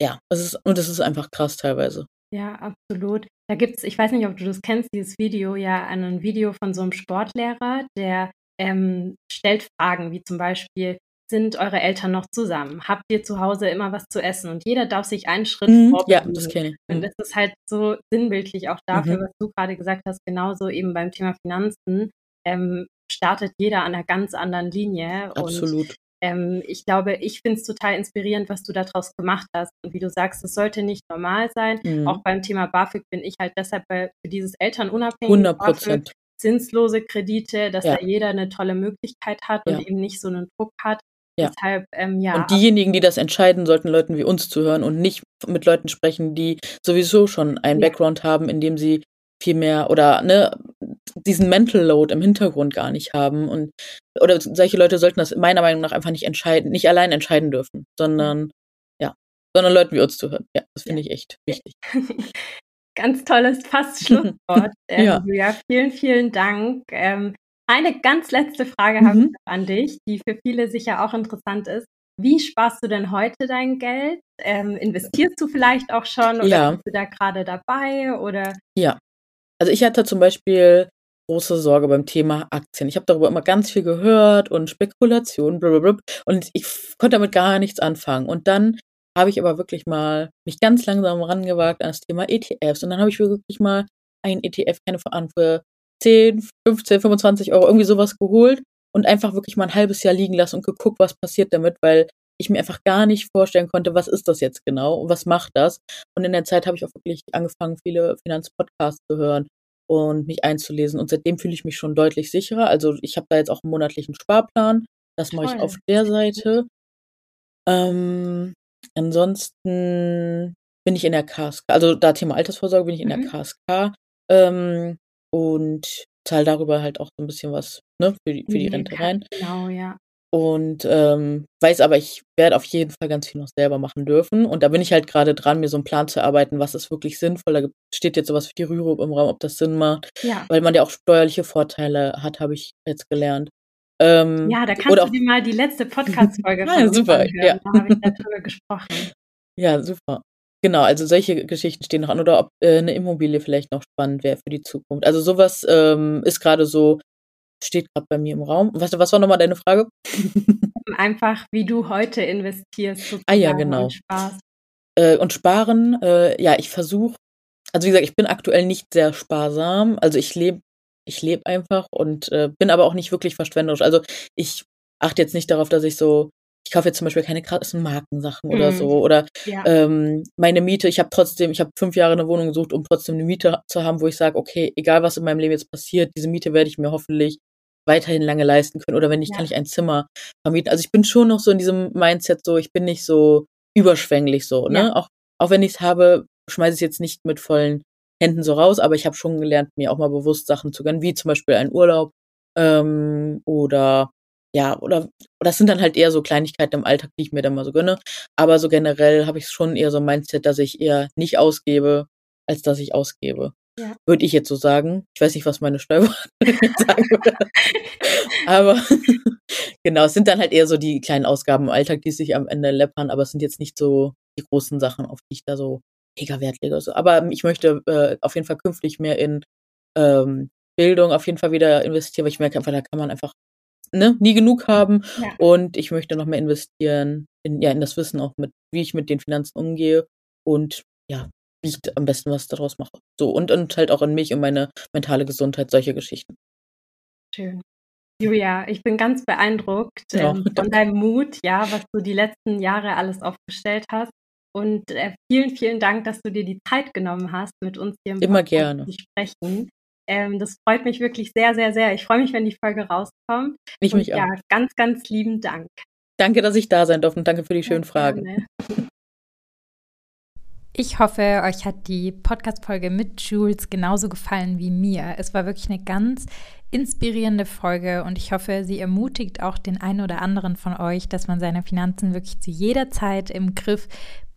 ja, es ist, und es ist einfach krass teilweise. Ja, absolut. Da gibt es, ich weiß nicht, ob du das kennst, dieses Video, ja, ein Video von so einem Sportlehrer, der ähm, stellt Fragen, wie zum Beispiel, sind eure Eltern noch zusammen? Habt ihr zu Hause immer was zu essen? Und jeder darf sich einen Schritt mhm, Ja, das kenne ich. Mhm. Und das ist halt so sinnbildlich auch dafür, mhm. was du gerade gesagt hast, genauso eben beim Thema Finanzen. Ähm, startet jeder an einer ganz anderen Linie. Absolut. Und ähm, ich glaube, ich finde es total inspirierend, was du daraus gemacht hast. Und wie du sagst, es sollte nicht normal sein. Mhm. Auch beim Thema BAföG bin ich halt deshalb für dieses Elternunabhängige BAföG, zinslose Kredite, dass ja. da jeder eine tolle Möglichkeit hat und ja. eben nicht so einen Druck hat. Ja. Deshalb, ähm, ja. Und diejenigen, die das entscheiden, sollten Leuten wie uns zuhören und nicht mit Leuten sprechen, die sowieso schon einen ja. Background haben, in dem sie viel mehr oder ne, diesen Mental Load im Hintergrund gar nicht haben. Und oder solche Leute sollten das meiner Meinung nach einfach nicht entscheiden, nicht allein entscheiden dürfen, sondern ja, sondern Leuten wie uns zuhören. Ja, das finde ich echt wichtig. Ganz tolles fast Schlusswort. ähm, ja. Julia, vielen, vielen Dank. Ähm, eine ganz letzte Frage mhm. habe ich noch an dich, die für viele sicher auch interessant ist. Wie sparst du denn heute dein Geld? Ähm, investierst du vielleicht auch schon oder ja. bist du da gerade dabei? Oder? Ja, also ich hatte zum Beispiel große Sorge beim Thema Aktien. Ich habe darüber immer ganz viel gehört und Spekulation, blablabla, und ich konnte damit gar nichts anfangen. Und dann habe ich aber wirklich mal mich ganz langsam rangewagt an das Thema ETFs. Und dann habe ich wirklich mal ein ETF, keine Ahnung, für 10, 15, 25 Euro irgendwie sowas geholt und einfach wirklich mal ein halbes Jahr liegen lassen und geguckt, was passiert damit, weil ich mir einfach gar nicht vorstellen konnte, was ist das jetzt genau und was macht das. Und in der Zeit habe ich auch wirklich angefangen, viele Finanzpodcasts zu hören und mich einzulesen. Und seitdem fühle ich mich schon deutlich sicherer. Also ich habe da jetzt auch einen monatlichen Sparplan. Das mache ich auf der Seite. Ähm, ansonsten bin ich in der KSK, also da Thema Altersvorsorge bin ich in mhm. der KSK ähm, und zahle darüber halt auch so ein bisschen was ne, für, die, für die Rente rein. Genau, ja. Und ähm, weiß aber, ich werde auf jeden Fall ganz viel noch selber machen dürfen. Und da bin ich halt gerade dran, mir so einen Plan zu erarbeiten, was ist wirklich sinnvoll. Da steht jetzt sowas wie Rürup im Raum, ob das Sinn macht. Ja. Weil man ja auch steuerliche Vorteile hat, habe ich jetzt gelernt. Ähm, ja, da kannst du dir mal die letzte Podcast-Folge ja, super, anhören. Ja. Da habe ich darüber gesprochen. Ja, super. Genau, also solche Geschichten stehen noch an oder ob äh, eine Immobilie vielleicht noch spannend wäre für die Zukunft. Also sowas ähm, ist gerade so, steht gerade bei mir im Raum. Was, was war nochmal deine Frage? Einfach, wie du heute investierst. Ah ja, genau. Und. Äh, und sparen, äh, ja, ich versuche, also wie gesagt, ich bin aktuell nicht sehr sparsam. Also ich lebe ich lebe einfach und äh, bin aber auch nicht wirklich verschwenderisch. Also ich achte jetzt nicht darauf, dass ich so ich kaufe jetzt zum Beispiel keine krassen Markensachen mhm. oder so. Oder ja. ähm, meine Miete, ich habe trotzdem, ich habe fünf Jahre eine Wohnung gesucht, um trotzdem eine Miete zu haben, wo ich sage, okay, egal was in meinem Leben jetzt passiert, diese Miete werde ich mir hoffentlich weiterhin lange leisten können. Oder wenn nicht, ja. kann ich ein Zimmer vermieten. Also ich bin schon noch so in diesem Mindset so, ich bin nicht so überschwänglich so, ne? Ja. Auch, auch wenn ich es habe, schmeiße ich es jetzt nicht mit vollen Händen so raus, aber ich habe schon gelernt, mir auch mal bewusst Sachen zu gönnen, wie zum Beispiel ein Urlaub ähm, oder ja, oder, oder das sind dann halt eher so Kleinigkeiten im Alltag, die ich mir dann mal so gönne. Aber so generell habe ich schon eher so ein Mindset, dass ich eher nicht ausgebe, als dass ich ausgebe. Ja. Würde ich jetzt so sagen. Ich weiß nicht, was meine Steuerberaterin sagen würde. aber genau, es sind dann halt eher so die kleinen Ausgaben im Alltag, die sich am Ende läppern, aber es sind jetzt nicht so die großen Sachen, auf die ich da so mega Wert lege. So. Aber ich möchte äh, auf jeden Fall künftig mehr in ähm, Bildung auf jeden Fall wieder investieren, weil ich merke einfach, da kann man einfach ne, nie genug haben. Ja. Und ich möchte noch mehr investieren in, ja, in das Wissen auch mit, wie ich mit den Finanzen umgehe und ja, wie ich am besten was daraus mache. So, und, und halt auch in mich und meine mentale Gesundheit, solche Geschichten. Schön. Julia, ich bin ganz beeindruckt ja, ähm, von deinem Mut, ja, was du die letzten Jahre alles aufgestellt hast. Und äh, vielen, vielen Dank, dass du dir die Zeit genommen hast, mit uns hier im Immer gerne. zu sprechen. Ähm, das freut mich wirklich sehr, sehr, sehr. Ich freue mich, wenn die Folge rauskommt. Ich und mich ja, auch. ganz, ganz lieben Dank. Danke, dass ich da sein durfte und danke für die schönen Fragen. Ich hoffe, euch hat die Podcast-Folge mit Jules genauso gefallen wie mir. Es war wirklich eine ganz inspirierende Folge und ich hoffe, sie ermutigt auch den einen oder anderen von euch, dass man seine Finanzen wirklich zu jeder Zeit im Griff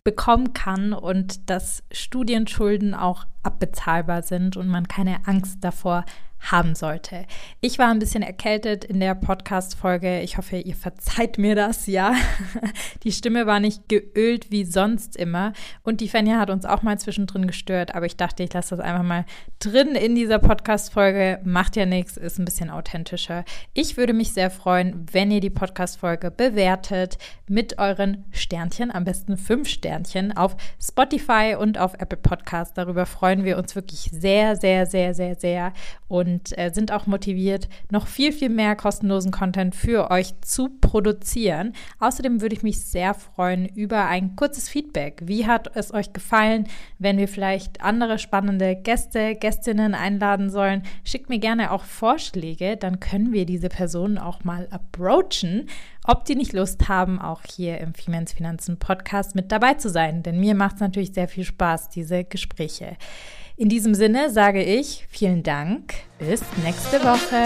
bekommen kann und dass Studienschulden auch abbezahlbar sind und man keine Angst davor haben sollte. Ich war ein bisschen erkältet in der Podcast-Folge. Ich hoffe, ihr verzeiht mir das, ja. Die Stimme war nicht geölt wie sonst immer. Und die Fenja hat uns auch mal zwischendrin gestört, aber ich dachte, ich lasse das einfach mal drin in dieser Podcast-Folge. Macht ja nichts, ist ein bisschen authentischer. Ich würde mich sehr freuen, wenn ihr die Podcast-Folge bewertet mit euren Sternchen, am besten fünf Sternchen auf Spotify und auf Apple Podcast. Darüber freuen wir uns wirklich sehr, sehr, sehr, sehr, sehr. Und und äh, sind auch motiviert, noch viel, viel mehr kostenlosen Content für euch zu produzieren. Außerdem würde ich mich sehr freuen über ein kurzes Feedback. Wie hat es euch gefallen, wenn wir vielleicht andere spannende Gäste, Gästinnen einladen sollen? Schickt mir gerne auch Vorschläge, dann können wir diese Personen auch mal approachen, ob die nicht Lust haben, auch hier im Femens Finanzen Podcast mit dabei zu sein. Denn mir macht es natürlich sehr viel Spaß, diese Gespräche. In diesem Sinne sage ich vielen Dank. Bis nächste Woche.